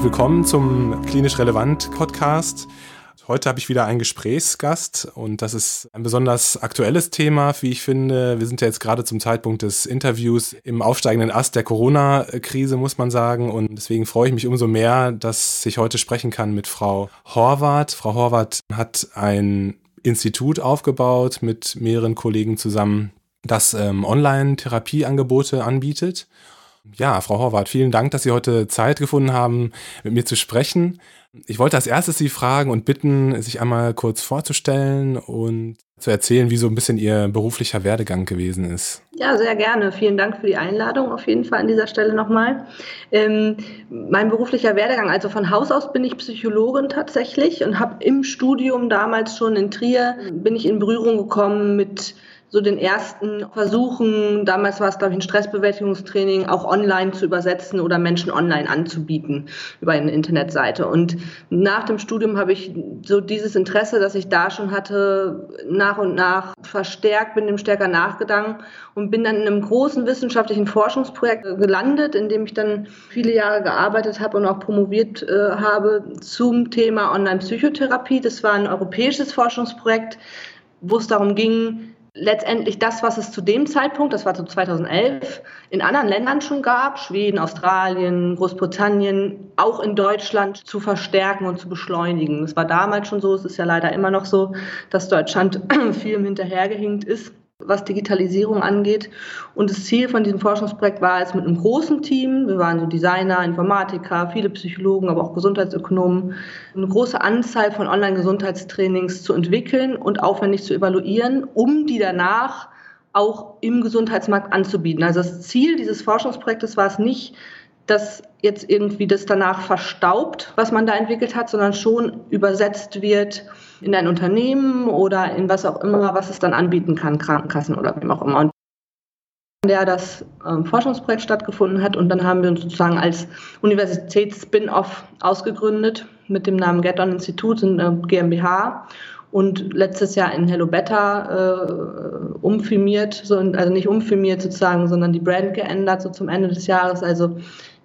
Herzlich willkommen zum Klinisch Relevant Podcast. Heute habe ich wieder einen Gesprächsgast und das ist ein besonders aktuelles Thema, wie ich finde. Wir sind ja jetzt gerade zum Zeitpunkt des Interviews im aufsteigenden Ast der Corona-Krise, muss man sagen. Und deswegen freue ich mich umso mehr, dass ich heute sprechen kann mit Frau Horvath. Frau Horvath hat ein Institut aufgebaut mit mehreren Kollegen zusammen, das ähm, Online-Therapieangebote anbietet. Ja, Frau Horvath, vielen Dank, dass Sie heute Zeit gefunden haben, mit mir zu sprechen. Ich wollte als erstes Sie fragen und bitten, sich einmal kurz vorzustellen und zu erzählen, wie so ein bisschen Ihr beruflicher Werdegang gewesen ist. Ja, sehr gerne. Vielen Dank für die Einladung auf jeden Fall an dieser Stelle nochmal. Ähm, mein beruflicher Werdegang, also von Haus aus bin ich Psychologin tatsächlich und habe im Studium damals schon in Trier, bin ich in Berührung gekommen mit so den ersten Versuchen, damals war es, glaube ich, ein Stressbewältigungstraining, auch online zu übersetzen oder Menschen online anzubieten über eine Internetseite. Und nach dem Studium habe ich so dieses Interesse, das ich da schon hatte, nach und nach verstärkt, bin dem stärker nachgegangen und bin dann in einem großen wissenschaftlichen Forschungsprojekt gelandet, in dem ich dann viele Jahre gearbeitet habe und auch promoviert äh, habe zum Thema Online-Psychotherapie. Das war ein europäisches Forschungsprojekt, wo es darum ging, letztendlich das, was es zu dem Zeitpunkt, das war so 2011, in anderen Ländern schon gab, Schweden, Australien, Großbritannien, auch in Deutschland zu verstärken und zu beschleunigen. Das war damals schon so, es ist ja leider immer noch so, dass Deutschland viel hinterhergehinkt ist was Digitalisierung angeht. Und das Ziel von diesem Forschungsprojekt war es mit einem großen Team, wir waren so Designer, Informatiker, viele Psychologen, aber auch Gesundheitsökonomen, eine große Anzahl von Online-Gesundheitstrainings zu entwickeln und aufwendig zu evaluieren, um die danach auch im Gesundheitsmarkt anzubieten. Also das Ziel dieses Forschungsprojektes war es nicht, dass jetzt irgendwie das danach verstaubt, was man da entwickelt hat, sondern schon übersetzt wird in ein Unternehmen oder in was auch immer, was es dann anbieten kann, Krankenkassen oder wem auch immer. Und der das ähm, Forschungsprojekt stattgefunden hat und dann haben wir uns sozusagen als Universitäts-Spin-Off ausgegründet mit dem Namen Get On Institut, in äh, GmbH und letztes Jahr in Hello Better äh, umfirmiert, so, also nicht umfirmiert sozusagen, sondern die Brand geändert so zum Ende des Jahres. Also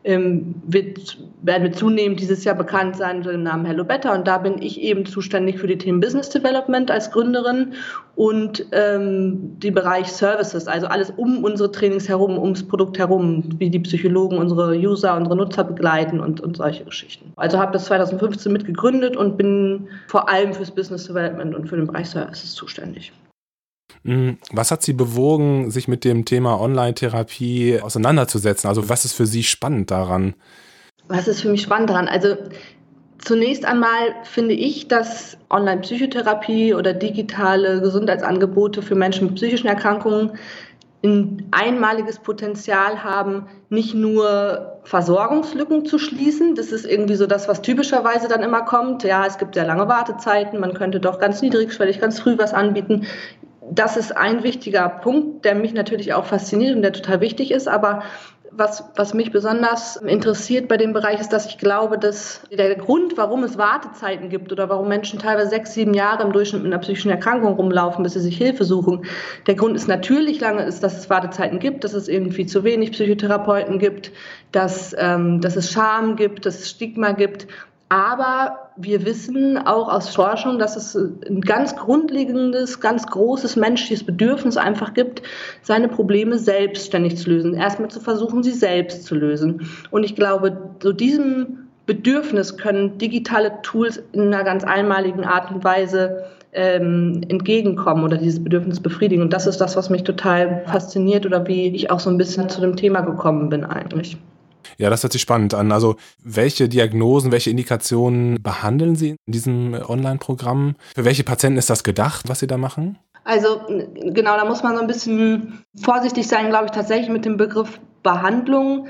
ähm, wird, werden wir zunehmend dieses Jahr bekannt sein unter dem Namen Hello Better. Und da bin ich eben zuständig für die Themen Business Development als Gründerin und ähm, die Bereich Services, also alles um unsere Trainings herum, ums Produkt herum, wie die Psychologen unsere User, unsere Nutzer begleiten und, und solche Geschichten. Also habe das 2015 mitgegründet und bin vor allem fürs Business Development und für den Bereich Services zuständig. Mhm. Was hat Sie bewogen, sich mit dem Thema Online-Therapie auseinanderzusetzen? Also was ist für Sie spannend daran? Was ist für mich spannend daran? Also zunächst einmal finde ich, dass Online-Psychotherapie oder digitale Gesundheitsangebote für Menschen mit psychischen Erkrankungen ein einmaliges Potenzial haben, nicht nur Versorgungslücken zu schließen. Das ist irgendwie so das, was typischerweise dann immer kommt. Ja, es gibt sehr lange Wartezeiten, man könnte doch ganz niedrigschwellig, ganz früh was anbieten das ist ein wichtiger Punkt, der mich natürlich auch fasziniert und der total wichtig ist. Aber was, was mich besonders interessiert bei dem Bereich ist, dass ich glaube, dass der Grund, warum es Wartezeiten gibt oder warum Menschen teilweise sechs, sieben Jahre im Durchschnitt mit einer psychischen Erkrankung rumlaufen, bis sie sich Hilfe suchen, der Grund ist natürlich lange ist, dass es Wartezeiten gibt, dass es irgendwie zu wenig Psychotherapeuten gibt, dass, ähm, dass es Scham gibt, dass es Stigma gibt. Aber wir wissen auch aus Forschung, dass es ein ganz grundlegendes, ganz großes menschliches Bedürfnis einfach gibt, seine Probleme selbstständig zu lösen. Erstmal zu versuchen, sie selbst zu lösen. Und ich glaube, so diesem Bedürfnis können digitale Tools in einer ganz einmaligen Art und Weise ähm, entgegenkommen oder dieses Bedürfnis befriedigen. Und das ist das, was mich total fasziniert oder wie ich auch so ein bisschen zu dem Thema gekommen bin eigentlich. Ja, das hört sich spannend an. Also, welche Diagnosen, welche Indikationen behandeln Sie in diesem Online-Programm? Für welche Patienten ist das gedacht, was Sie da machen? Also, genau, da muss man so ein bisschen vorsichtig sein, glaube ich, tatsächlich mit dem Begriff Behandlung.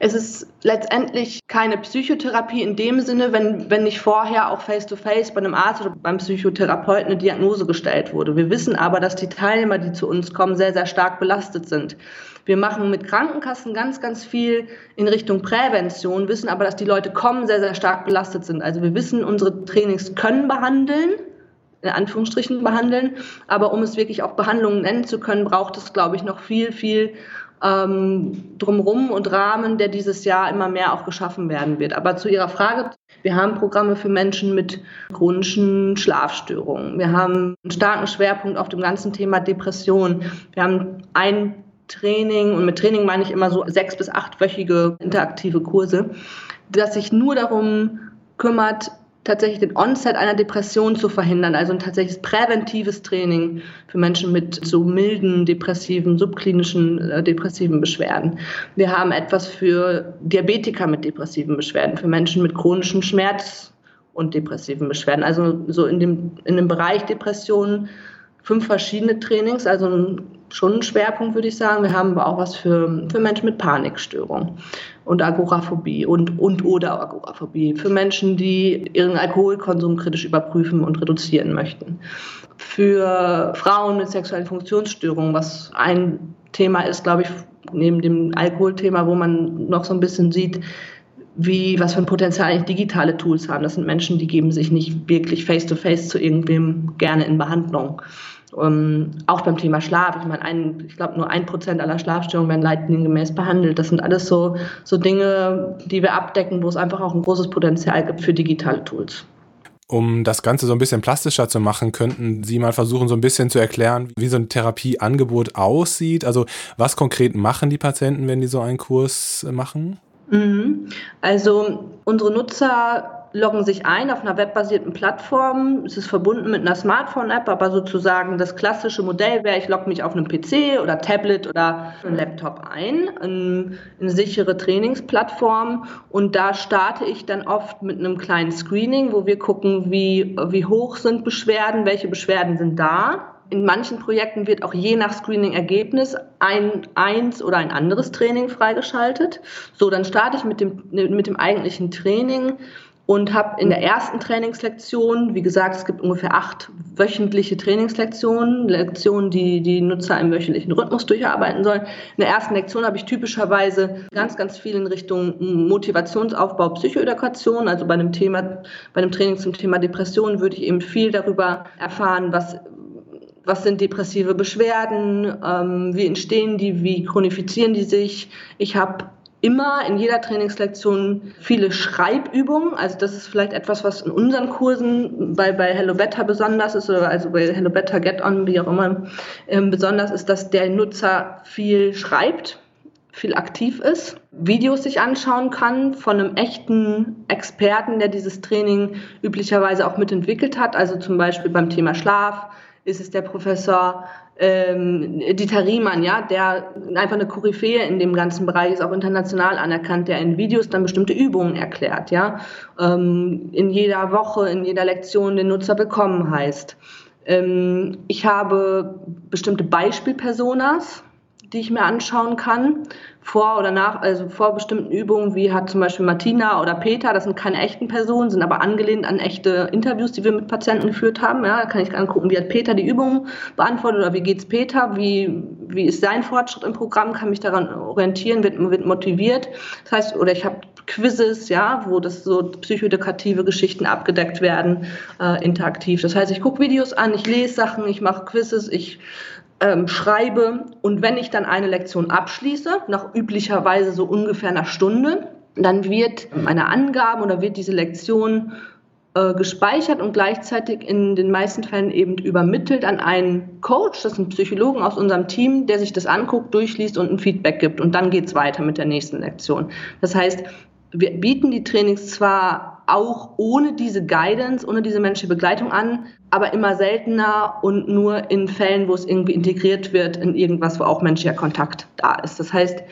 Es ist letztendlich keine Psychotherapie in dem Sinne, wenn, wenn nicht vorher auch face-to-face -face bei einem Arzt oder beim Psychotherapeuten eine Diagnose gestellt wurde. Wir wissen aber, dass die Teilnehmer, die zu uns kommen, sehr, sehr stark belastet sind. Wir machen mit Krankenkassen ganz, ganz viel in Richtung Prävention, wissen aber, dass die Leute kommen, sehr, sehr stark belastet sind. Also wir wissen, unsere Trainings können behandeln, in Anführungsstrichen behandeln, aber um es wirklich auch Behandlungen nennen zu können, braucht es, glaube ich, noch viel, viel ähm, drumherum und Rahmen, der dieses Jahr immer mehr auch geschaffen werden wird. Aber zu Ihrer Frage, wir haben Programme für Menschen mit chronischen Schlafstörungen. Wir haben einen starken Schwerpunkt auf dem ganzen Thema Depression. Wir haben ein Training und mit Training meine ich immer so sechs bis achtwöchige interaktive Kurse, das sich nur darum kümmert, tatsächlich den Onset einer Depression zu verhindern, also ein tatsächliches präventives Training für Menschen mit so milden depressiven, subklinischen äh, depressiven Beschwerden. Wir haben etwas für Diabetiker mit depressiven Beschwerden, für Menschen mit chronischen Schmerz und depressiven Beschwerden. Also so in dem, in dem Bereich Depressionen fünf verschiedene Trainings, also schon ein Schwerpunkt, würde ich sagen. Wir haben aber auch was für, für Menschen mit Panikstörung und Agoraphobie und, und oder Agoraphobie, für Menschen, die ihren Alkoholkonsum kritisch überprüfen und reduzieren möchten. Für Frauen mit sexuellen Funktionsstörungen, was ein Thema ist, glaube ich, neben dem Alkoholthema, wo man noch so ein bisschen sieht, wie, was für ein Potenzial eigentlich digitale Tools haben. Das sind Menschen, die geben sich nicht wirklich face-to-face -face zu irgendwem gerne in Behandlung. Um, ähm, auch beim Thema Schlaf, ich meine, ein, ich glaube, nur ein Prozent aller Schlafstörungen werden leitlingengemäß behandelt. Das sind alles so, so Dinge, die wir abdecken, wo es einfach auch ein großes Potenzial gibt für digitale Tools. Um das Ganze so ein bisschen plastischer zu machen, könnten Sie mal versuchen, so ein bisschen zu erklären, wie so ein Therapieangebot aussieht. Also was konkret machen die Patienten, wenn die so einen Kurs machen? Mhm. Also unsere Nutzer loggen sich ein auf einer webbasierten Plattform. Es ist verbunden mit einer Smartphone-App, aber sozusagen das klassische Modell wäre, ich logge mich auf einem PC oder Tablet oder einem Laptop ein, in eine sichere Trainingsplattform und da starte ich dann oft mit einem kleinen Screening, wo wir gucken, wie, wie hoch sind Beschwerden, welche Beschwerden sind da in manchen Projekten wird auch je nach Screening-Ergebnis ein eins oder ein anderes Training freigeschaltet. So, dann starte ich mit dem, mit dem eigentlichen Training und habe in der ersten Trainingslektion, wie gesagt, es gibt ungefähr acht wöchentliche Trainingslektionen, Lektionen, die die Nutzer im wöchentlichen Rhythmus durcharbeiten sollen. In der ersten Lektion habe ich typischerweise ganz, ganz viel in Richtung Motivationsaufbau, Psychoedukation. Also bei einem Thema, bei einem Training zum Thema Depression würde ich eben viel darüber erfahren, was was sind depressive Beschwerden, ähm, wie entstehen die, wie chronifizieren die sich. Ich habe immer in jeder Trainingslektion viele Schreibübungen. Also das ist vielleicht etwas, was in unseren Kursen bei, bei Hello Better besonders ist, oder also bei Hello Better Get On, wie auch immer, ähm, besonders ist, dass der Nutzer viel schreibt, viel aktiv ist, Videos sich anschauen kann von einem echten Experten, der dieses Training üblicherweise auch mitentwickelt hat, also zum Beispiel beim Thema Schlaf, ist es der Professor ähm, Dieter Riemann, ja, der einfach eine Koryphäe in dem ganzen Bereich ist, auch international anerkannt, der in Videos dann bestimmte Übungen erklärt, ja, ähm, in jeder Woche, in jeder Lektion den Nutzer bekommen heißt. Ähm, ich habe bestimmte Beispielpersonas, die ich mir anschauen kann, vor oder nach, also vor bestimmten Übungen, wie hat zum Beispiel Martina oder Peter, das sind keine echten Personen, sind aber angelehnt an echte Interviews, die wir mit Patienten geführt haben. Ja, da kann ich angucken, wie hat Peter die Übungen beantwortet oder wie geht's Peter, wie, wie ist sein Fortschritt im Programm, kann mich daran orientieren, wird, wird motiviert. Das heißt, oder ich habe Quizzes, ja, wo das so psychoedukative Geschichten abgedeckt werden, äh, interaktiv. Das heißt, ich gucke Videos an, ich lese Sachen, ich mache Quizzes, ich ähm, schreibe und wenn ich dann eine Lektion abschließe, nach üblicherweise so ungefähr einer Stunde, dann wird meine Angaben oder wird diese Lektion äh, gespeichert und gleichzeitig in den meisten Fällen eben übermittelt an einen Coach, das ist ein Psychologen aus unserem Team, der sich das anguckt, durchliest und ein Feedback gibt und dann geht es weiter mit der nächsten Lektion. Das heißt, wir bieten die Trainings zwar auch ohne diese Guidance, ohne diese menschliche Begleitung an, aber immer seltener und nur in Fällen, wo es irgendwie integriert wird in irgendwas, wo auch menschlicher Kontakt da ist. Das heißt,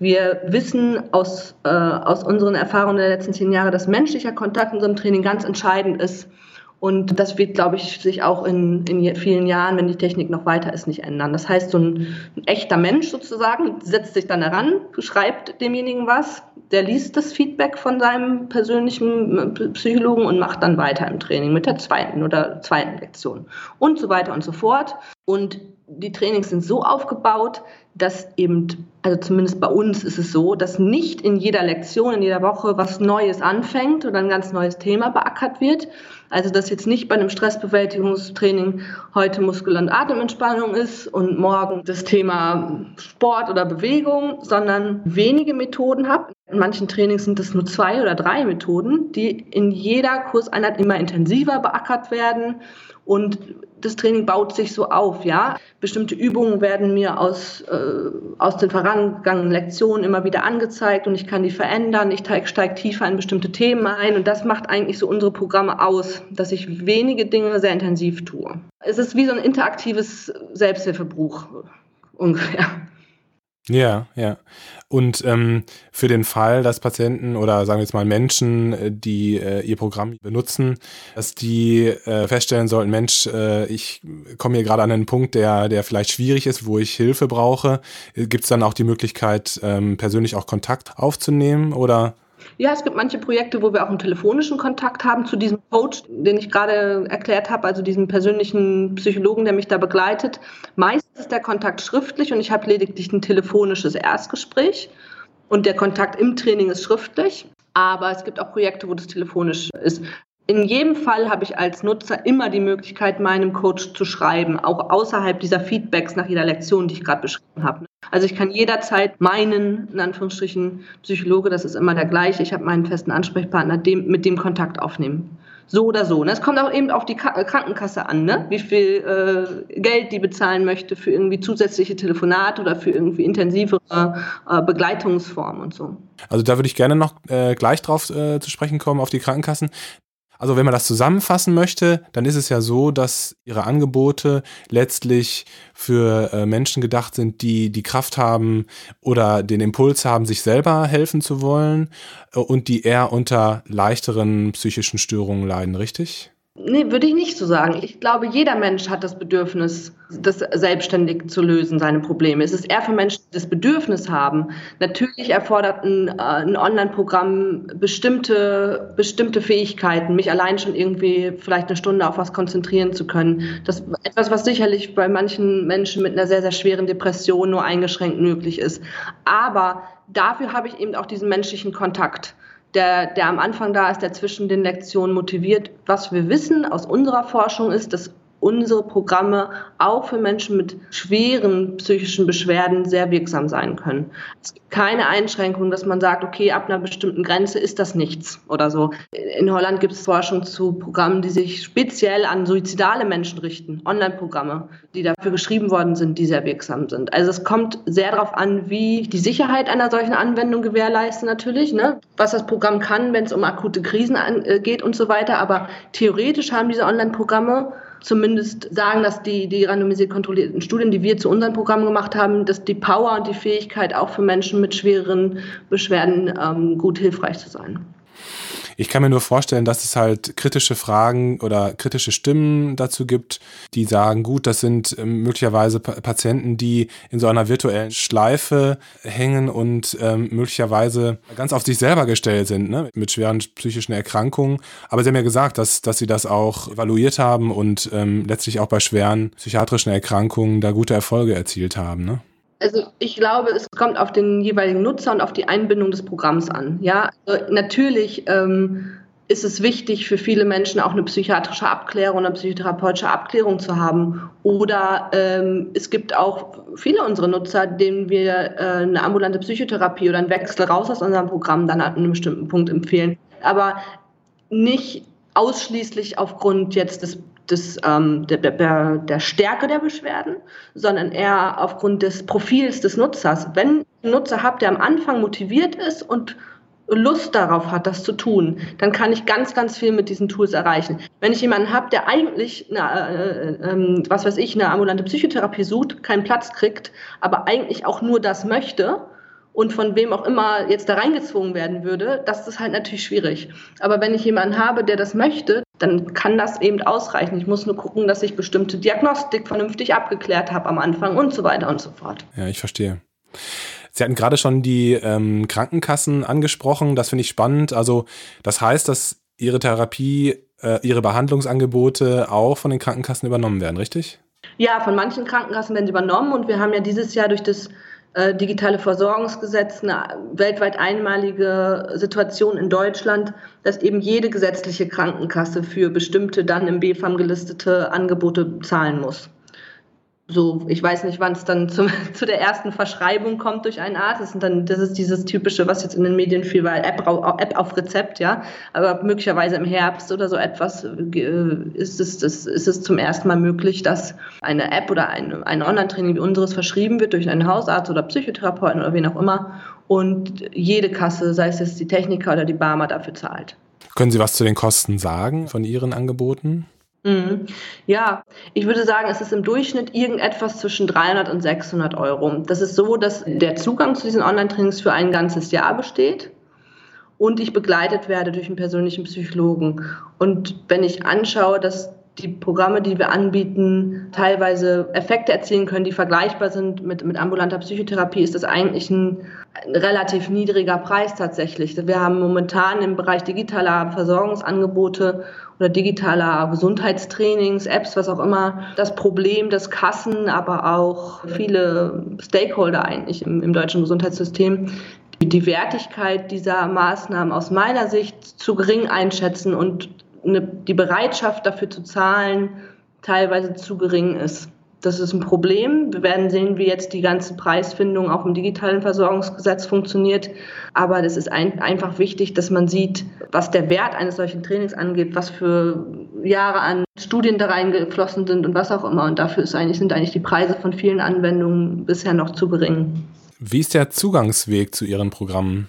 wir wissen aus, äh, aus unseren Erfahrungen der letzten zehn Jahre, dass menschlicher Kontakt in unserem Training ganz entscheidend ist, und das wird, glaube ich, sich auch in, in vielen Jahren, wenn die Technik noch weiter ist, nicht ändern. Das heißt, so ein, ein echter Mensch sozusagen setzt sich dann heran, schreibt demjenigen was, der liest das Feedback von seinem persönlichen äh, Psychologen und macht dann weiter im Training mit der zweiten oder zweiten Lektion und so weiter und so fort. Und die Trainings sind so aufgebaut, dass eben, also zumindest bei uns ist es so, dass nicht in jeder Lektion, in jeder Woche was Neues anfängt oder ein ganz neues Thema beackert wird. Also dass jetzt nicht bei einem Stressbewältigungstraining heute Muskel- und Atementspannung ist und morgen das Thema Sport oder Bewegung, sondern wenige Methoden habe. In manchen Trainings sind es nur zwei oder drei Methoden, die in jeder Kurseinheit immer intensiver beackert werden und das Training baut sich so auf, ja. Bestimmte Übungen werden mir aus, äh, aus den vorangegangenen Lektionen immer wieder angezeigt und ich kann die verändern. Ich steige tiefer in bestimmte Themen ein und das macht eigentlich so unsere Programme aus, dass ich wenige Dinge sehr intensiv tue. Es ist wie so ein interaktives Selbsthilfebuch ungefähr. Ja, ja. Und ähm, für den Fall, dass Patienten oder sagen wir jetzt mal Menschen, äh, die äh, ihr Programm benutzen, dass die äh, feststellen sollten, Mensch, äh, ich komme hier gerade an einen Punkt, der, der vielleicht schwierig ist, wo ich Hilfe brauche, äh, gibt es dann auch die Möglichkeit, ähm, persönlich auch Kontakt aufzunehmen oder? Ja, es gibt manche Projekte, wo wir auch einen telefonischen Kontakt haben zu diesem Coach, den ich gerade erklärt habe, also diesem persönlichen Psychologen, der mich da begleitet. Meist ist der Kontakt schriftlich und ich habe lediglich ein telefonisches Erstgespräch und der Kontakt im Training ist schriftlich. Aber es gibt auch Projekte, wo das telefonisch ist. In jedem Fall habe ich als Nutzer immer die Möglichkeit, meinem Coach zu schreiben, auch außerhalb dieser Feedbacks nach jeder Lektion, die ich gerade beschrieben habe. Also ich kann jederzeit meinen, in Anführungsstrichen, Psychologe, das ist immer der gleiche, ich habe meinen festen Ansprechpartner, dem, mit dem Kontakt aufnehmen. So oder so. Ne? Es kommt auch eben auf die Krankenkasse an, ne? wie viel äh, Geld die bezahlen möchte für irgendwie zusätzliche Telefonate oder für irgendwie intensivere äh, Begleitungsformen und so. Also da würde ich gerne noch äh, gleich drauf äh, zu sprechen kommen, auf die Krankenkassen. Also wenn man das zusammenfassen möchte, dann ist es ja so, dass ihre Angebote letztlich für äh, Menschen gedacht sind, die die Kraft haben oder den Impuls haben, sich selber helfen zu wollen äh, und die eher unter leichteren psychischen Störungen leiden, richtig? Nee, würde ich nicht so sagen. Ich glaube, jeder Mensch hat das Bedürfnis, das selbstständig zu lösen, seine Probleme. Es ist eher für Menschen, die das Bedürfnis haben. Natürlich erfordert ein, äh, ein Online-Programm bestimmte, bestimmte Fähigkeiten, mich allein schon irgendwie vielleicht eine Stunde auf was konzentrieren zu können. Das ist etwas, was sicherlich bei manchen Menschen mit einer sehr, sehr schweren Depression nur eingeschränkt möglich ist. Aber dafür habe ich eben auch diesen menschlichen Kontakt der, der am Anfang da ist, der zwischen den Lektionen motiviert. Was wir wissen aus unserer Forschung ist, dass unsere Programme auch für Menschen mit schweren psychischen Beschwerden sehr wirksam sein können. Es gibt keine Einschränkung, dass man sagt, okay, ab einer bestimmten Grenze ist das nichts oder so. In Holland gibt es Forschung zu Programmen, die sich speziell an suizidale Menschen richten, Online-Programme, die dafür geschrieben worden sind, die sehr wirksam sind. Also es kommt sehr darauf an, wie die Sicherheit einer solchen Anwendung gewährleisten natürlich, ne? was das Programm kann, wenn es um akute Krisen äh, geht und so weiter. Aber theoretisch haben diese Online-Programme zumindest sagen, dass die, die randomisiert kontrollierten Studien, die wir zu unseren Programmen gemacht haben, dass die Power und die Fähigkeit auch für Menschen mit schwereren Beschwerden ähm, gut hilfreich zu sein. Ich kann mir nur vorstellen, dass es halt kritische Fragen oder kritische Stimmen dazu gibt, die sagen, gut, das sind ähm, möglicherweise Patienten, die in so einer virtuellen Schleife hängen und ähm, möglicherweise ganz auf sich selber gestellt sind, ne? mit schweren psychischen Erkrankungen. Aber Sie haben ja gesagt, dass, dass Sie das auch evaluiert haben und ähm, letztlich auch bei schweren psychiatrischen Erkrankungen da gute Erfolge erzielt haben. Ne? Also ich glaube, es kommt auf den jeweiligen Nutzer und auf die Einbindung des Programms an. Ja, also natürlich ähm, ist es wichtig für viele Menschen auch eine psychiatrische Abklärung, eine psychotherapeutische Abklärung zu haben. Oder ähm, es gibt auch viele unserer Nutzer, denen wir äh, eine ambulante Psychotherapie oder einen Wechsel raus aus unserem Programm dann an einem bestimmten Punkt empfehlen. Aber nicht ausschließlich aufgrund jetzt des des, ähm, der, der, der Stärke der Beschwerden, sondern eher aufgrund des Profils des Nutzers. Wenn einen Nutzer habe, der am Anfang motiviert ist und Lust darauf hat, das zu tun, dann kann ich ganz, ganz viel mit diesen Tools erreichen. Wenn ich jemanden habe, der eigentlich, eine, äh, äh, was weiß ich, eine ambulante Psychotherapie sucht, keinen Platz kriegt, aber eigentlich auch nur das möchte, und von wem auch immer jetzt da reingezwungen werden würde, das ist halt natürlich schwierig. Aber wenn ich jemanden habe, der das möchte, dann kann das eben ausreichen. Ich muss nur gucken, dass ich bestimmte Diagnostik vernünftig abgeklärt habe am Anfang und so weiter und so fort. Ja, ich verstehe. Sie hatten gerade schon die ähm, Krankenkassen angesprochen. Das finde ich spannend. Also das heißt, dass Ihre Therapie, äh, Ihre Behandlungsangebote auch von den Krankenkassen übernommen werden, richtig? Ja, von manchen Krankenkassen werden sie übernommen und wir haben ja dieses Jahr durch das äh, digitale Versorgungsgesetz eine weltweit einmalige Situation in Deutschland, dass eben jede gesetzliche Krankenkasse für bestimmte dann im BFAM gelistete Angebote zahlen muss so, ich weiß nicht, wann es dann zum, zu der ersten Verschreibung kommt durch einen Arzt. Sind dann, das ist dieses typische, was jetzt in den Medien viel war, App, App auf Rezept, ja. Aber möglicherweise im Herbst oder so etwas äh, ist es, das, ist es zum ersten Mal möglich, dass eine App oder ein, ein Online-Training wie unseres verschrieben wird durch einen Hausarzt oder Psychotherapeuten oder wen auch immer und jede Kasse, sei es jetzt die Techniker oder die Barmer, dafür zahlt. Können Sie was zu den Kosten sagen von Ihren Angeboten? Mhm. Ja, ich würde sagen, es ist im Durchschnitt irgendetwas zwischen 300 und 600 Euro. Das ist so, dass der Zugang zu diesen Online-Trainings für ein ganzes Jahr besteht und ich begleitet werde durch einen persönlichen Psychologen. Und wenn ich anschaue, dass die Programme, die wir anbieten, teilweise Effekte erzielen können, die vergleichbar sind mit, mit ambulanter Psychotherapie, ist das eigentlich ein, ein relativ niedriger Preis tatsächlich. Wir haben momentan im Bereich digitaler Versorgungsangebote oder digitaler Gesundheitstrainings, Apps, was auch immer, das Problem, dass Kassen, aber auch viele Stakeholder eigentlich im, im deutschen Gesundheitssystem die Wertigkeit dieser Maßnahmen aus meiner Sicht zu gering einschätzen und eine, die Bereitschaft dafür zu zahlen teilweise zu gering ist. Das ist ein Problem. Wir werden sehen, wie jetzt die ganze Preisfindung auch im digitalen Versorgungsgesetz funktioniert. Aber das ist ein, einfach wichtig, dass man sieht, was der Wert eines solchen Trainings angeht, was für Jahre an Studien da reingeflossen sind und was auch immer. Und dafür eigentlich, sind eigentlich die Preise von vielen Anwendungen bisher noch zu gering. Wie ist der Zugangsweg zu Ihren Programmen?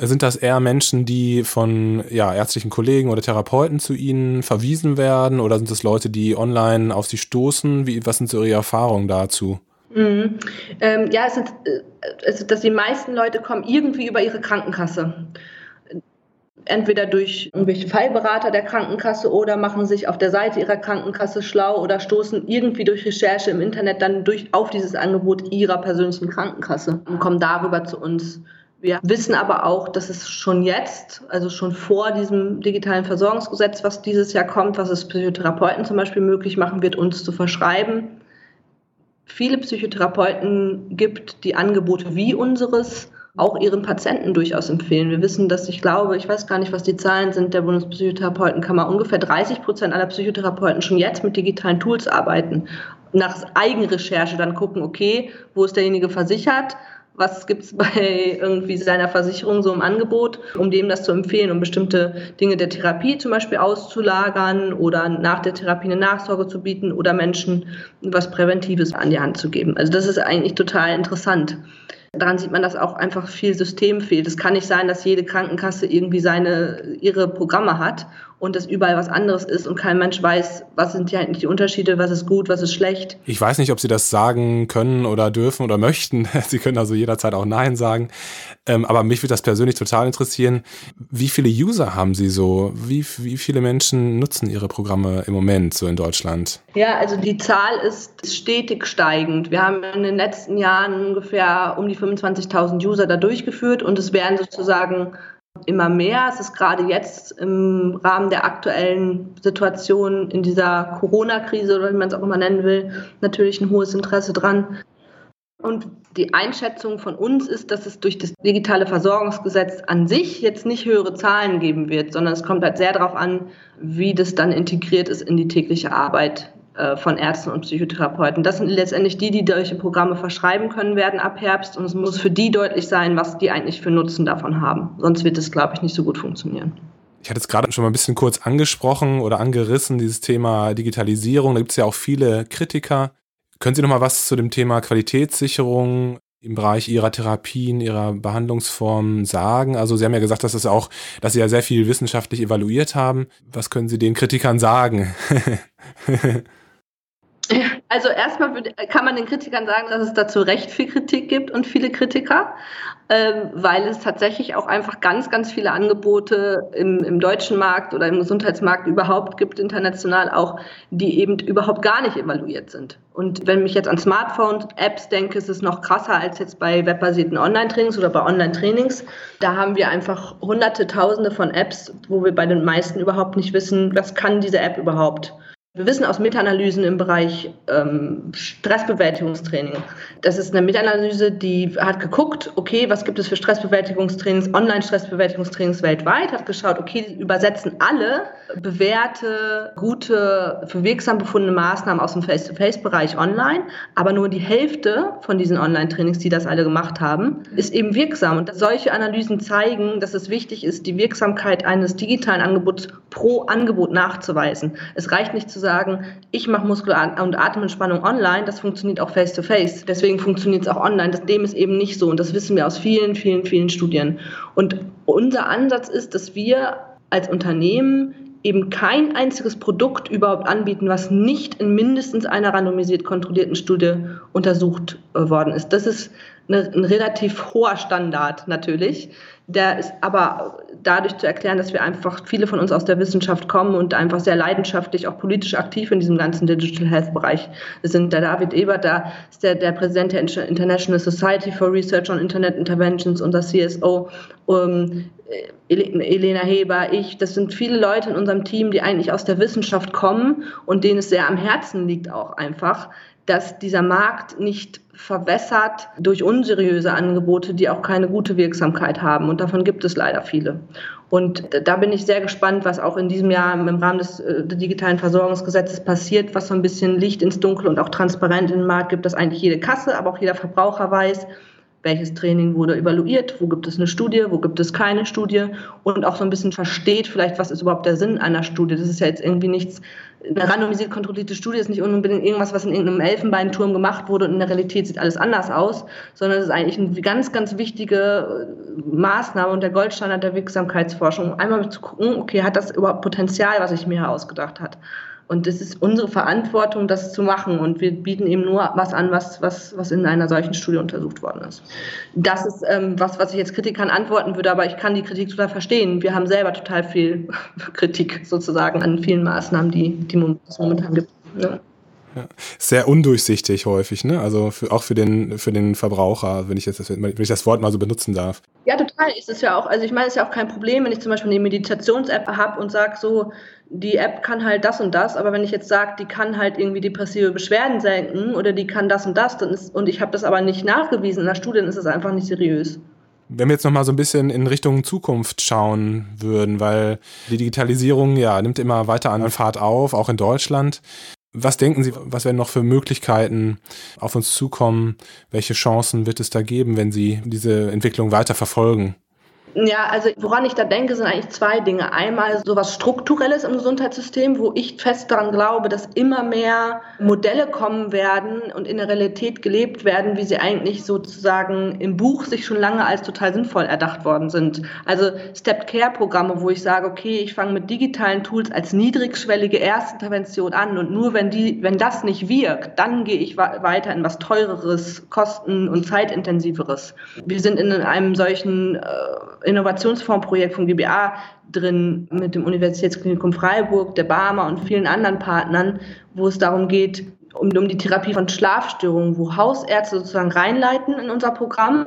Sind das eher Menschen, die von ja, ärztlichen Kollegen oder Therapeuten zu Ihnen verwiesen werden? Oder sind es Leute, die online auf Sie stoßen? Wie, was sind so Ihre Erfahrungen dazu? Mhm. Ähm, ja, es sind, äh, es, dass die meisten Leute kommen irgendwie über ihre Krankenkasse. Entweder durch irgendwelche Fallberater der Krankenkasse oder machen sich auf der Seite ihrer Krankenkasse schlau oder stoßen irgendwie durch Recherche im Internet dann durch, auf dieses Angebot ihrer persönlichen Krankenkasse und kommen darüber zu uns. Wir wissen aber auch, dass es schon jetzt, also schon vor diesem digitalen Versorgungsgesetz, was dieses Jahr kommt, was es Psychotherapeuten zum Beispiel möglich machen wird, uns zu verschreiben, viele Psychotherapeuten gibt, die Angebote wie unseres auch ihren Patienten durchaus empfehlen. Wir wissen, dass ich glaube, ich weiß gar nicht, was die Zahlen sind der Bundespsychotherapeutenkammer, ungefähr 30 Prozent aller Psychotherapeuten schon jetzt mit digitalen Tools arbeiten. Nach Eigenrecherche dann gucken, okay, wo ist derjenige versichert, was gibt es bei irgendwie seiner Versicherung so im Angebot, um dem das zu empfehlen, um bestimmte Dinge der Therapie zum Beispiel auszulagern oder nach der Therapie eine Nachsorge zu bieten oder Menschen was Präventives an die Hand zu geben. Also das ist eigentlich total interessant. Daran sieht man, dass auch einfach viel System fehlt. Es kann nicht sein, dass jede Krankenkasse irgendwie seine, ihre Programme hat und es überall was anderes ist und kein Mensch weiß, was sind ja eigentlich die Unterschiede, was ist gut, was ist schlecht. Ich weiß nicht, ob Sie das sagen können oder dürfen oder möchten. Sie können also jederzeit auch Nein sagen. Ähm, aber mich würde das persönlich total interessieren. Wie viele User haben Sie so? Wie, wie viele Menschen nutzen Ihre Programme im Moment so in Deutschland? Ja, also die Zahl ist stetig steigend. Wir haben in den letzten Jahren ungefähr um die 25.000 User da durchgeführt und es werden sozusagen immer mehr. Es ist gerade jetzt im Rahmen der aktuellen Situation in dieser Corona-Krise oder wie man es auch immer nennen will, natürlich ein hohes Interesse dran. Und die Einschätzung von uns ist, dass es durch das digitale Versorgungsgesetz an sich jetzt nicht höhere Zahlen geben wird, sondern es kommt halt sehr darauf an, wie das dann integriert ist in die tägliche Arbeit von Ärzten und Psychotherapeuten. Das sind letztendlich die, die solche Programme verschreiben können werden ab Herbst. Und es muss für die deutlich sein, was die eigentlich für Nutzen davon haben. Sonst wird es, glaube ich, nicht so gut funktionieren. Ich hatte es gerade schon mal ein bisschen kurz angesprochen oder angerissen, dieses Thema Digitalisierung. Da gibt es ja auch viele Kritiker. Können Sie noch mal was zu dem Thema Qualitätssicherung im Bereich Ihrer Therapien, Ihrer Behandlungsformen sagen? Also Sie haben ja gesagt, dass es auch, dass Sie ja sehr viel wissenschaftlich evaluiert haben. Was können Sie den Kritikern sagen? Also erstmal kann man den Kritikern sagen, dass es dazu recht viel Kritik gibt und viele Kritiker, ähm, weil es tatsächlich auch einfach ganz, ganz viele Angebote im, im deutschen Markt oder im Gesundheitsmarkt überhaupt gibt, international auch, die eben überhaupt gar nicht evaluiert sind. Und wenn ich jetzt an Smartphone-Apps denke, ist es noch krasser als jetzt bei webbasierten Online-Trainings oder bei Online-Trainings. Da haben wir einfach hunderte, tausende von Apps, wo wir bei den meisten überhaupt nicht wissen, was kann diese App überhaupt Wir wissen aus Meta-Analysen im Bereich ähm, Stressbewältigungstraining. Das ist eine Meta-Analyse, die hat geguckt, okay, was gibt es für Stressbewältigungstrainings, Online-Stressbewältigungstrainings weltweit, hat geschaut, okay, übersetzen alle bewährte, gute, für wirksam befundene Maßnahmen aus dem Face-to-Face-Bereich online, aber nur die Hälfte von diesen Online-Trainings, die das alle gemacht haben, ist eben wirksam. Und solche Analysen zeigen, dass es wichtig ist, die Wirksamkeit eines digitalen Angebots pro Angebot nachzuweisen. Es reicht nicht zu sagen, sagen, ich mache Muskel- und Atementspannung online, das funktioniert auch face-to-face. -face. Deswegen funktioniert es auch online. Das, dem ist eben nicht so. Und das wissen wir aus vielen, vielen, vielen Studien. Und unser Ansatz ist, dass wir als Unternehmen eben kein einziges Produkt überhaupt anbieten, was nicht in mindestens einer randomisiert kontrollierten Studie untersucht äh, worden ist. Das ist ein relativ hoher Standard natürlich. Der ist aber dadurch zu erklären, dass wir einfach viele von uns aus der Wissenschaft kommen und einfach sehr leidenschaftlich auch politisch aktiv in diesem ganzen Digital Health Bereich sind. Der David Ebert, da ist der, der Präsident der International Society for Research on Internet Interventions, unser CSO. Um, Elena Heber, ich, das sind viele Leute in unserem Team, die eigentlich aus der Wissenschaft kommen und denen es sehr am Herzen liegt auch einfach, dass dieser Markt nicht verwässert durch unseriöse Angebote, die auch keine gute Wirksamkeit haben. Und davon gibt es leider viele. Und da bin ich sehr gespannt, was auch in diesem Jahr im Rahmen des äh, digitalen Versorgungsgesetzes passiert, was so ein bisschen Licht ins Dunkel und auch transparent in den Markt gibt, dass eigentlich jede Kasse, aber auch jeder Verbraucher weiß, welches Training wurde evaluiert, wo gibt es eine Studie, wo gibt es keine Studie und auch so ein bisschen versteht vielleicht, was ist überhaupt der Sinn einer Studie. Das ist ja jetzt irgendwie nichts, eine randomisiert kontrollierte Studie ist nicht unbedingt irgendwas, was in irgendeinem Elfenbeinturm gemacht wurde und in der Realität sieht alles anders aus, sondern es ist eigentlich eine ganz, ganz wichtige äh, Maßnahme und der Goldstandard der Wirksamkeitsforschung, einmal zu gucken, okay, hat das überhaupt Potenzial, was ich mir ausgedacht habe. Und es ist unsere Verantwortung, das zu machen. Und wir bieten eben nur was an, was, was, was in einer solchen Studie untersucht worden ist. Das ist ähm, was, was ich jetzt Kritikern antworten würde, aber ich kann die Kritik total verstehen. Wir haben selber total viel Kritik sozusagen an vielen Maßnahmen, die, die es momentan gibt. Ja. Sehr undurchsichtig häufig, ne? Also für, auch für den, für den Verbraucher, wenn ich, jetzt, wenn ich das Wort mal so benutzen darf. Ja, total ist es ja auch. Also ich meine, es ist ja auch kein Problem, wenn ich zum Beispiel eine Meditations-App habe und sage so, die App kann halt das und das, aber wenn ich jetzt sage, die kann halt irgendwie depressive Beschwerden senken oder die kann das und das, dann ist, und ich habe das aber nicht nachgewiesen in der Studie, dann ist das einfach nicht seriös. Wenn wir jetzt nochmal so ein bisschen in Richtung Zukunft schauen würden, weil die Digitalisierung ja nimmt immer weiter an Fahrt auf, auch in Deutschland. Was denken Sie, was werden noch für Möglichkeiten auf uns zukommen? Welche Chancen wird es da geben, wenn Sie diese Entwicklung weiter verfolgen? Ja, also woran ich da denke, sind eigentlich zwei Dinge. Einmal so was Strukturelles im Gesundheitssystem, wo ich fest daran glaube, dass immer mehr Modelle kommen werden und in der Realität gelebt werden, wie sie eigentlich sozusagen im Buch sich schon lange als total sinnvoll erdacht worden sind. Also Step-Care-Programme, wo ich sage, okay, ich fange mit digitalen Tools als niedrigschwellige Erstintervention an und nur wenn, die, wenn das nicht wirkt, dann gehe ich weiter in was teureres, kosten- und zeitintensiveres. Wir sind in einem solchen äh, Innovationsfondsprojekt vom GBA drin mit dem Universitätsklinikum Freiburg, der Barmer und vielen anderen Partnern, wo es darum geht, um, um die Therapie von Schlafstörungen, wo Hausärzte sozusagen reinleiten in unser Programm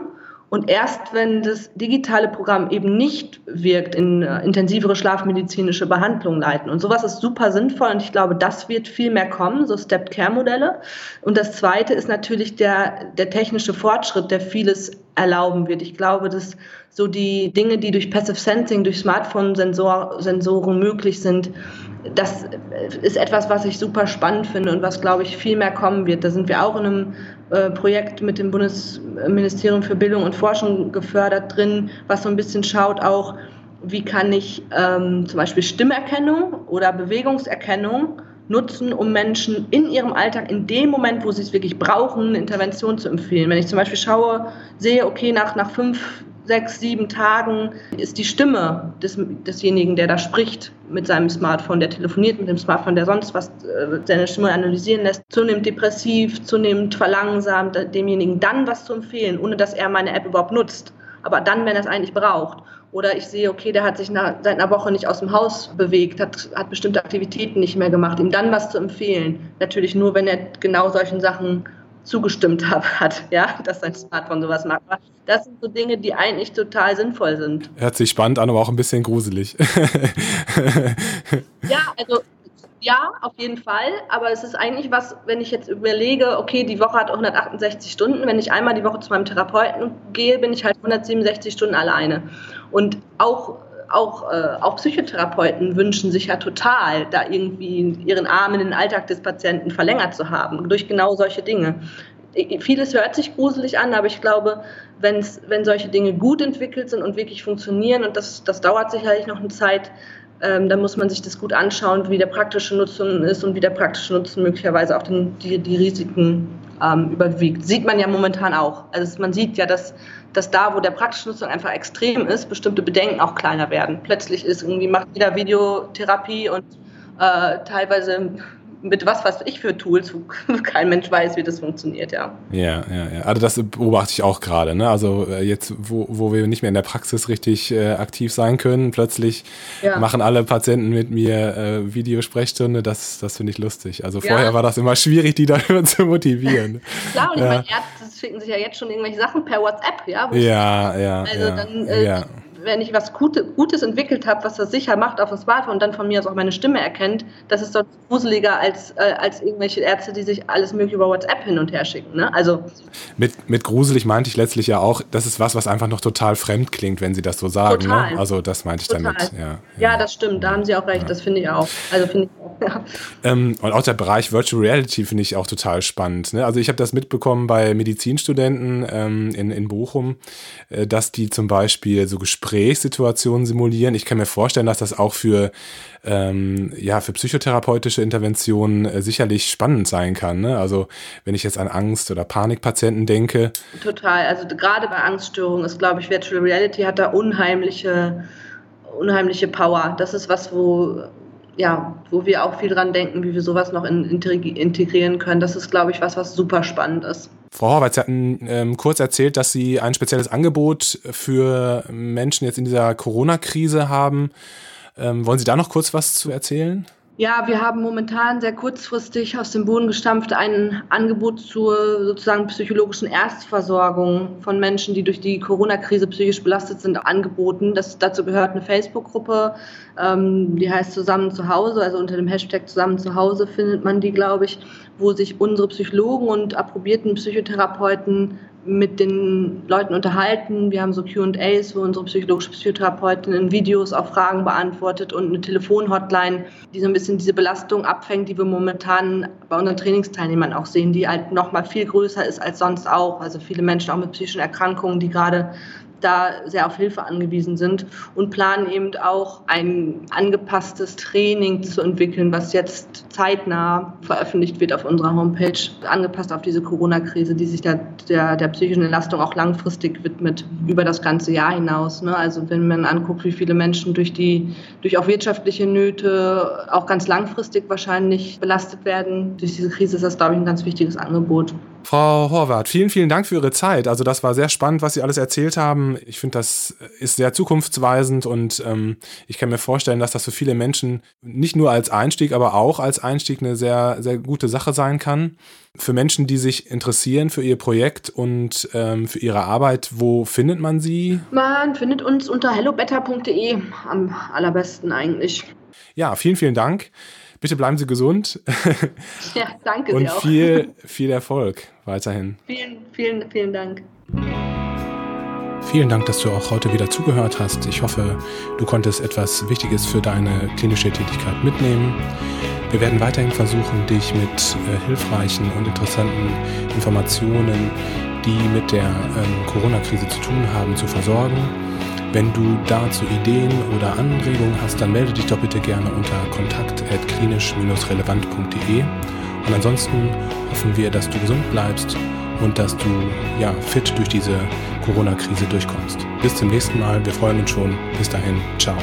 und erst wenn das digitale Programm eben nicht wirkt, in äh, intensivere schlafmedizinische Behandlung leiten. Und sowas ist super sinnvoll und ich glaube, das wird viel mehr kommen, so Step-Care-Modelle. Und das Zweite ist natürlich der, der technische Fortschritt, der vieles erlauben wird. Ich glaube, dass so die Dinge, die durch Passive Sensing, durch Smartphone-Sensoren möglich sind, das ist etwas, was ich super spannend finde und was, glaube ich, viel mehr kommen wird. Da sind wir auch in einem Projekt mit dem Bundesministerium für Bildung und Forschung gefördert drin, was so ein bisschen schaut auch, wie kann ich ähm, zum Beispiel Stimmerkennung oder Bewegungserkennung nutzen, um Menschen in ihrem Alltag, in dem Moment, wo sie es wirklich brauchen, eine Intervention zu empfehlen. Wenn ich zum Beispiel schaue, sehe, okay, nach, nach fünf sechs, sieben Tagen ist die Stimme des, desjenigen, der da spricht mit seinem Smartphone, der telefoniert mit dem Smartphone, der sonst was äh, seine Stimme analysieren lässt, zunehmend depressiv, zunehmend verlangsamt, demjenigen dann was zu empfehlen, ohne dass er meine App überhaupt nutzt. Aber dann, wenn er es eigentlich braucht. Oder ich sehe, okay, der hat sich nach, seit einer Woche nicht aus dem Haus bewegt, hat, hat bestimmte Aktivitäten nicht mehr gemacht, ihm dann was zu empfehlen. Natürlich nur, wenn er genau solchen Sachen zugestimmt hat, ja, dass sein Smartphone sowas macht. Aber das sind so Dinge, die eigentlich total sinnvoll sind. Hört sich spannend an, aber auch ein bisschen gruselig. ja, also Ja, auf jeden Fall. Aber es ist eigentlich was, wenn ich jetzt überlege, okay, die Woche hat 168 Stunden. Wenn ich einmal die Woche zu meinem Therapeuten gehe, bin ich halt 167 Stunden alleine. Und auch auch, äh, auch Psychotherapeuten wünschen sich ja total, da irgendwie ihren Arm in den Alltag des Patienten verlängert zu haben, durch genau solche Dinge. Vieles hört sich gruselig an, aber ich glaube, wenn's, wenn solche Dinge gut entwickelt sind und wirklich funktionieren, und das, das dauert sicherlich noch eine Zeit, ähm, dann muss man sich das gut anschauen, wie der praktische Nutzen ist und wie der praktische Nutzen möglicherweise auch den, die, die Risiken ähm, überwiegt. Sieht man ja momentan auch. Also man sieht ja, dass, dass da, wo der praktische Nutzen einfach extrem ist, bestimmte Bedenken auch kleiner werden. Plötzlich ist irgendwie macht jeder Videotherapie und äh, teilweise mit was weiß ich für Tools, wo kein Mensch weiß, wie das funktioniert, ja. Ja, ja, ja. Also das beobachte ich auch gerade. Ne? Also äh, jetzt, wo, wo wir nicht mehr in der Praxis richtig äh, aktiv sein können, plötzlich ja. machen alle Patienten mit mir äh, Videosprechstunde. Das, das finde ich lustig. Also vorher ja. war das immer schwierig, die dafür zu motivieren. Klar, und ich meine, Ärzte schicken sich ja jetzt schon irgendwelche Sachen per WhatsApp, ja. Ja, ja. Also ja, dann äh, wenn ich was Gutes entwickelt habe, was das sicher macht auf dem Smartphone und dann von mir aus auch meine Stimme erkennt, das ist doch gruseliger als, äh, als irgendwelche Ärzte, die sich alles mögliche über WhatsApp hin und her schicken. Ne? Also mit, mit gruselig meinte ich letztlich ja auch, das ist was, was einfach noch total fremd klingt, wenn Sie das so sagen. Ne? Also das meinte ich total. damit. Ja, ja. ja, das stimmt, da haben Sie auch recht, ja. das finde ich auch. Also finde ich auch, ja. Ähm, und auch der Bereich Virtual Reality finde ich auch total spannend. Ne? Also ich habe das mitbekommen bei Medizinstudenten ähm, in, in Bochum, äh, dass die zum Beispiel so Gesprächssituationen simulieren. Ich kann mir vorstellen, dass das auch für ähm, ja, für psychotherapeutische Interventionen äh, sicherlich spannend sein kann. Ne? Also wenn ich jetzt an Angst- oder Panikpatienten denke. Total. Also gerade bei Angststörungen ist, glaube ich, Virtual Reality hat da unheimliche, unheimliche Power. Das ist was, wo ja, wo wir auch viel dran denken, wie wir sowas noch in, integrieren können. Das ist, glaube ich, was, was super spannend ist. Frau Horvath, Sie hatten ähm, kurz erzählt, dass Sie ein spezielles Angebot für Menschen jetzt in dieser Corona-Krise haben. Ähm, wollen Sie da noch kurz was zu erzählen? Ja, wir haben momentan sehr kurzfristig aus dem Boden gestampft ein Angebot zur sozusagen psychologischen Erstversorgung von Menschen, die durch die Corona-Krise psychisch belastet sind, angeboten. Das, dazu gehört eine Facebook-Gruppe, ähm, die heißt Zusammen zu Hause, also unter dem Hashtag Zusammen zu Hause findet man die, glaube ich, wo sich unsere Psychologen und approbierten Psychotherapeuten mit den Leuten unterhalten. Wir haben so QAs, wo unsere psychologische Psychotherapeutin in Videos auch Fragen beantwortet und eine Telefonhotline, die so ein bisschen diese Belastung abfängt, die wir momentan bei unseren Trainingsteilnehmern auch sehen, die halt noch mal viel größer ist als sonst auch. Also viele Menschen auch mit psychischen Erkrankungen, die gerade da sehr auf Hilfe angewiesen sind und planen eben auch ein angepasstes Training zu entwickeln, was jetzt zeitnah veröffentlicht wird auf unserer Homepage, angepasst auf diese Corona-Krise, die sich der, der, der psychischen Entlastung auch langfristig widmet, über das ganze Jahr hinaus. Ne? Also wenn man anguckt, wie viele Menschen durch die, durch auch wirtschaftliche Nöte auch ganz langfristig wahrscheinlich belastet werden, durch diese Krise ist das, glaube ich, ein ganz wichtiges Angebot. Frau Horvath, vielen, vielen Dank für Ihre Zeit. Also das war sehr spannend, was Sie alles erzählt haben. Ich finde, das ist sehr zukunftsweisend und ähm, ich kann mir vorstellen, dass das für viele Menschen nicht nur als Einstieg, aber auch als Einstieg eine sehr, sehr gute Sache sein kann. Für Menschen, die sich interessieren für Ihr Projekt und ähm, für Ihre Arbeit, wo findet man Sie? Man findet uns unter hellobetter.de am allerbesten eigentlich. Ja, vielen, vielen Dank. Bitte bleiben Sie gesund. Ja, danke Und auch. viel, viel Erfolg weiterhin. Vielen, vielen, vielen Dank. Vielen Dank, dass du auch heute wieder zugehört hast. Ich hoffe, du konntest etwas Wichtiges für deine klinische Tätigkeit mitnehmen. Wir werden weiterhin versuchen, dich mit äh, hilfreichen und interessanten Informationen, die mit der ähm, Corona-Krise zu tun haben, zu versorgen. Wenn du dazu Ideen oder Anregungen hast, dann melde dich doch bitte gerne unter kontakt.klinisch-relevant.de. Und ansonsten hoffen wir, dass du gesund bleibst und dass du ja, fit durch diese Corona-Krise durchkommst. Bis zum nächsten Mal. Wir freuen uns schon. Bis dahin. Ciao.